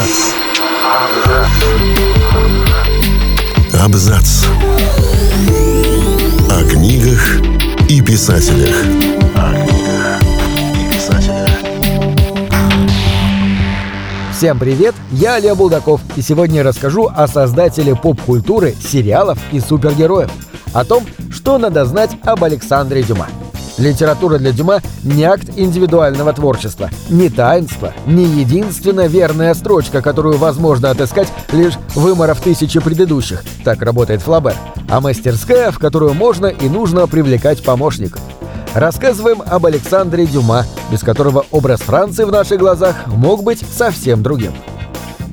Абзац. Абзац. О книгах и писателях. О книгах и писателях. Всем привет, я Олег Булдаков, и сегодня я расскажу о создателе поп-культуры, сериалов и супергероев. О том, что надо знать об Александре Дюма. Литература для Дюма не акт индивидуального творчества, не таинство, не единственная верная строчка, которую возможно отыскать, лишь выморов тысячи предыдущих, так работает Флабер, а мастерская, в которую можно и нужно привлекать помощников. Рассказываем об Александре Дюма, без которого образ Франции в наших глазах мог быть совсем другим.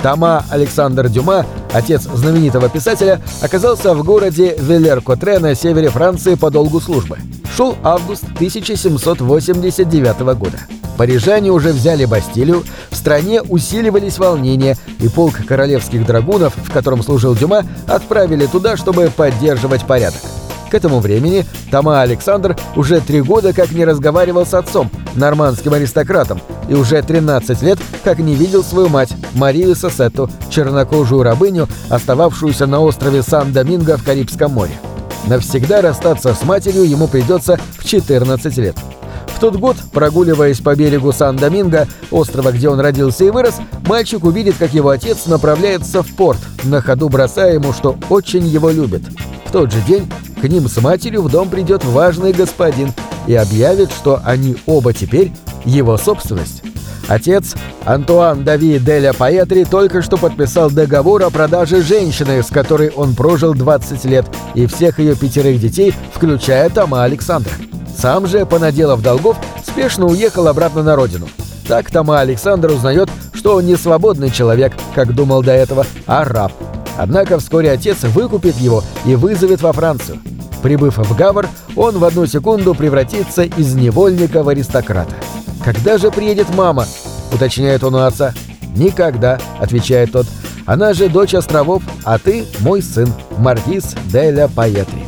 Тома Александр Дюма, отец знаменитого писателя, оказался в городе Велер-Котре на севере Франции по долгу службы. Шел август 1789 года. Парижане уже взяли Бастилию, в стране усиливались волнения, и полк королевских драгунов, в котором служил Дюма, отправили туда, чтобы поддерживать порядок. К этому времени Тома Александр уже три года как не разговаривал с отцом, нормандским аристократом, и уже 13 лет как не видел свою мать, Марию Сосетту, чернокожую рабыню, остававшуюся на острове Сан-Доминго в Карибском море. Навсегда расстаться с матерью ему придется в 14 лет. В тот год, прогуливаясь по берегу Сан-Доминго, острова, где он родился и вырос, мальчик увидит, как его отец направляется в порт, на ходу бросая ему, что очень его любит. В тот же день к ним с матерью в дом придет важный господин и объявит, что они оба теперь его собственность. Отец, Антуан Дави Деля Паэтри, только что подписал договор о продаже женщины, с которой он прожил 20 лет, и всех ее пятерых детей, включая Тома Александра. Сам же, понаделав долгов, спешно уехал обратно на родину. Так Тома Александр узнает, что он не свободный человек, как думал до этого, а раб. Однако вскоре отец выкупит его и вызовет во Францию. Прибыв в Гавр, он в одну секунду превратится из невольника в аристократа. «Когда же приедет мама?» — уточняет он у отца. «Никогда», — отвечает тот. «Она же дочь островов, а ты мой сын, Маркиз Деля Паэтри.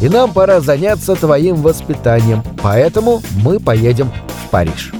И нам пора заняться твоим воспитанием, поэтому мы поедем в Париж».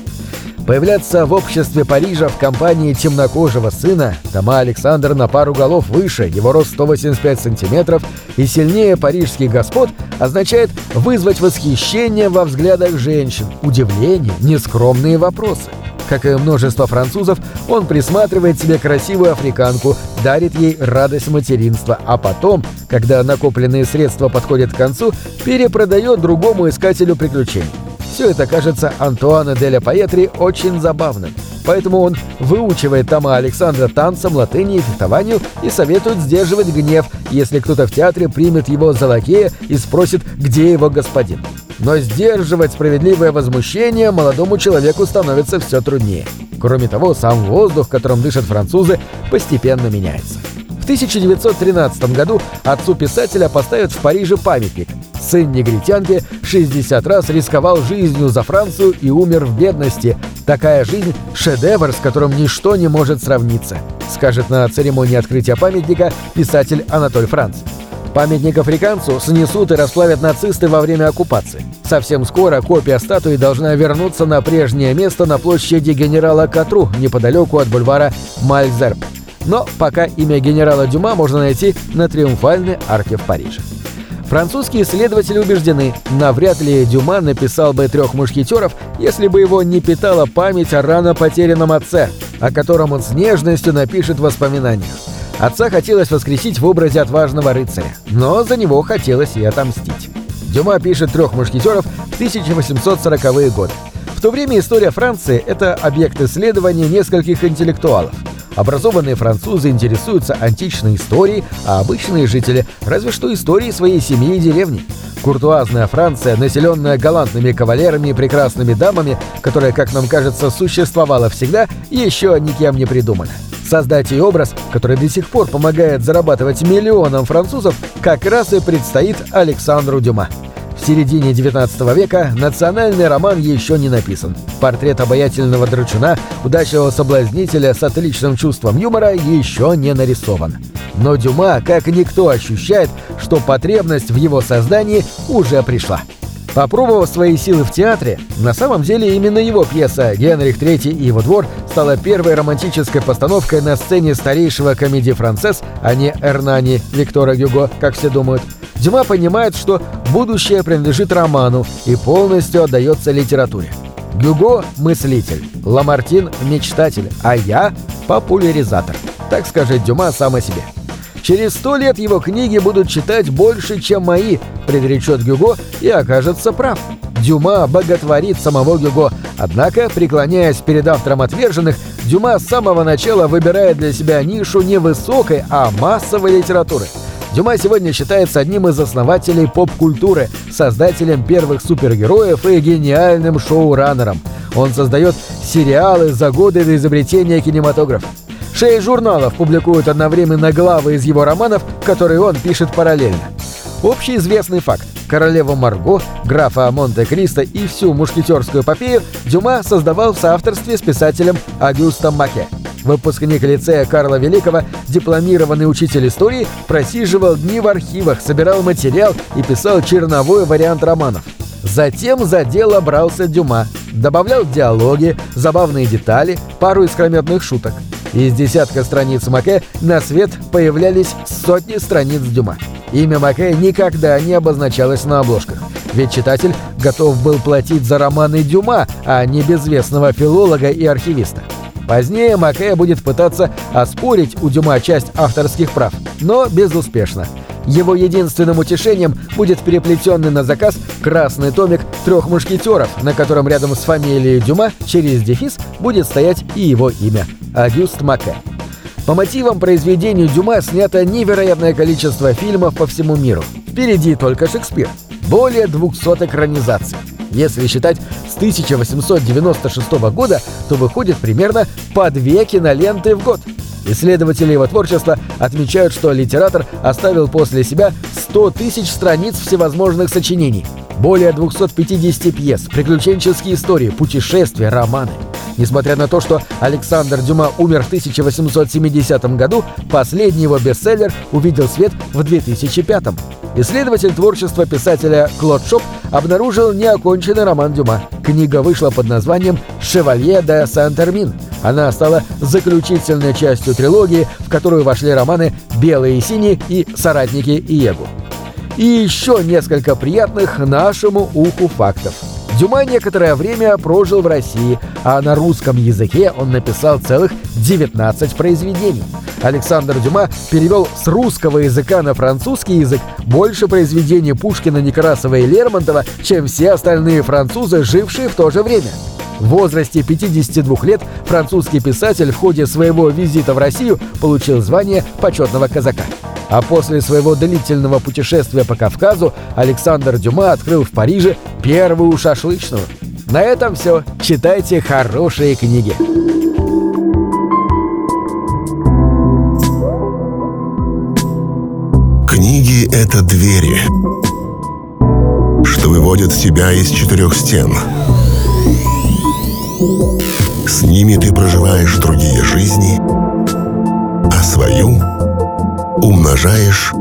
Появляться в обществе Парижа в компании темнокожего сына Тома Александр на пару голов выше, его рост 185 сантиметров и сильнее парижских господ означает вызвать восхищение во взглядах женщин, удивление, нескромные вопросы. Как и множество французов, он присматривает себе красивую африканку, дарит ей радость материнства, а потом, когда накопленные средства подходят к концу, перепродает другому искателю приключений. Все это кажется Антуана Деля Паэтри очень забавным. Поэтому он выучивает Тома Александра танцам, латыни и фехтованию и советует сдерживать гнев, если кто-то в театре примет его за лакея и спросит, где его господин. Но сдерживать справедливое возмущение молодому человеку становится все труднее. Кроме того, сам воздух, которым дышат французы, постепенно меняется. В 1913 году отцу писателя поставят в Париже памятник. Сын негритянки 60 раз рисковал жизнью за Францию и умер в бедности. Такая жизнь – шедевр, с которым ничто не может сравниться, скажет на церемонии открытия памятника писатель Анатоль Франц. Памятник африканцу снесут и расплавят нацисты во время оккупации. Совсем скоро копия статуи должна вернуться на прежнее место на площади генерала Катру, неподалеку от бульвара Мальзерб. Но пока имя генерала Дюма можно найти на Триумфальной арке в Париже. Французские исследователи убеждены, навряд ли Дюма написал бы «Трех мушкетеров», если бы его не питала память о рано потерянном отце, о котором он с нежностью напишет в воспоминаниях. Отца хотелось воскресить в образе отважного рыцаря, но за него хотелось и отомстить. Дюма пишет «Трех мушкетеров» в 1840-е годы. В то время история Франции – это объект исследования нескольких интеллектуалов – Образованные французы интересуются античной историей, а обычные жители – разве что историей своей семьи и деревни. Куртуазная Франция, населенная галантными кавалерами и прекрасными дамами, которая, как нам кажется, существовала всегда, еще никем не придумана. Создать ее образ, который до сих пор помогает зарабатывать миллионам французов, как раз и предстоит Александру Дюма. В середине 19 века национальный роман еще не написан. Портрет обаятельного драчуна, удачливого соблазнителя с отличным чувством юмора еще не нарисован. Но Дюма, как никто, ощущает, что потребность в его создании уже пришла. Попробовав свои силы в театре, на самом деле именно его пьеса «Генрих III и его двор» стала первой романтической постановкой на сцене старейшего комедии «Францесс», а не «Эрнани» Виктора Гюго, как все думают. Дюма понимает, что будущее принадлежит роману и полностью отдается литературе. Гюго – мыслитель, Ламартин – мечтатель, а я – популяризатор. Так скажет Дюма сам о себе. Через сто лет его книги будут читать больше, чем мои, предречет Гюго и окажется прав. Дюма боготворит самого Гюго, однако, преклоняясь перед автором «Отверженных», Дюма с самого начала выбирает для себя нишу не высокой, а массовой литературы. Дюма сегодня считается одним из основателей поп-культуры, создателем первых супергероев и гениальным шоураннером. Он создает сериалы за годы до изобретения кинематографа. Шесть журналов публикуют одновременно главы из его романов, которые он пишет параллельно. Общеизвестный факт. Королеву Марго, графа Монте-Кристо и всю мушкетерскую эпопею Дюма создавал в соавторстве с писателем Агюстом Маке. Выпускник лицея Карла Великого, дипломированный учитель истории, просиживал дни в архивах, собирал материал и писал черновой вариант романов. Затем за дело брался Дюма, добавлял диалоги, забавные детали, пару искрометных шуток. Из десятка страниц Маке на свет появлялись сотни страниц Дюма. Имя Маке никогда не обозначалось на обложках. Ведь читатель готов был платить за романы Дюма, а не безвестного филолога и архивиста. Позднее Маке будет пытаться оспорить у Дюма часть авторских прав, но безуспешно. Его единственным утешением будет переплетенный на заказ красный томик трех мушкетеров, на котором рядом с фамилией Дюма через дефис будет стоять и его имя – Агюст Маке. По мотивам произведений Дюма снято невероятное количество фильмов по всему миру. Впереди только Шекспир. Более 200 экранизаций. Если считать с 1896 года, то выходит примерно по две киноленты в год. Исследователи его творчества отмечают, что литератор оставил после себя 100 тысяч страниц всевозможных сочинений, более 250 пьес, приключенческие истории, путешествия, романы. Несмотря на то, что Александр Дюма умер в 1870 году, последний его бестселлер увидел свет в 2005 -м. Исследователь творчества писателя Клод Шоп обнаружил неоконченный роман Дюма. Книга вышла под названием «Шевалье де Сент-Эрмин». Она стала заключительной частью трилогии, в которую вошли романы «Белые и синие» и «Соратники Иегу». И еще несколько приятных нашему уху фактов. Дюма некоторое время прожил в России, а на русском языке он написал целых 19 произведений. Александр Дюма перевел с русского языка на французский язык больше произведений Пушкина, Некрасова и Лермонтова, чем все остальные французы, жившие в то же время. В возрасте 52 лет французский писатель в ходе своего визита в Россию получил звание почетного казака. А после своего длительного путешествия по Кавказу Александр Дюма открыл в Париже первую шашлычную. На этом все. Читайте хорошие книги. Книги — это двери, что выводят тебя из четырех стен. С ними ты проживаешь другие жизни, а свою умножаешь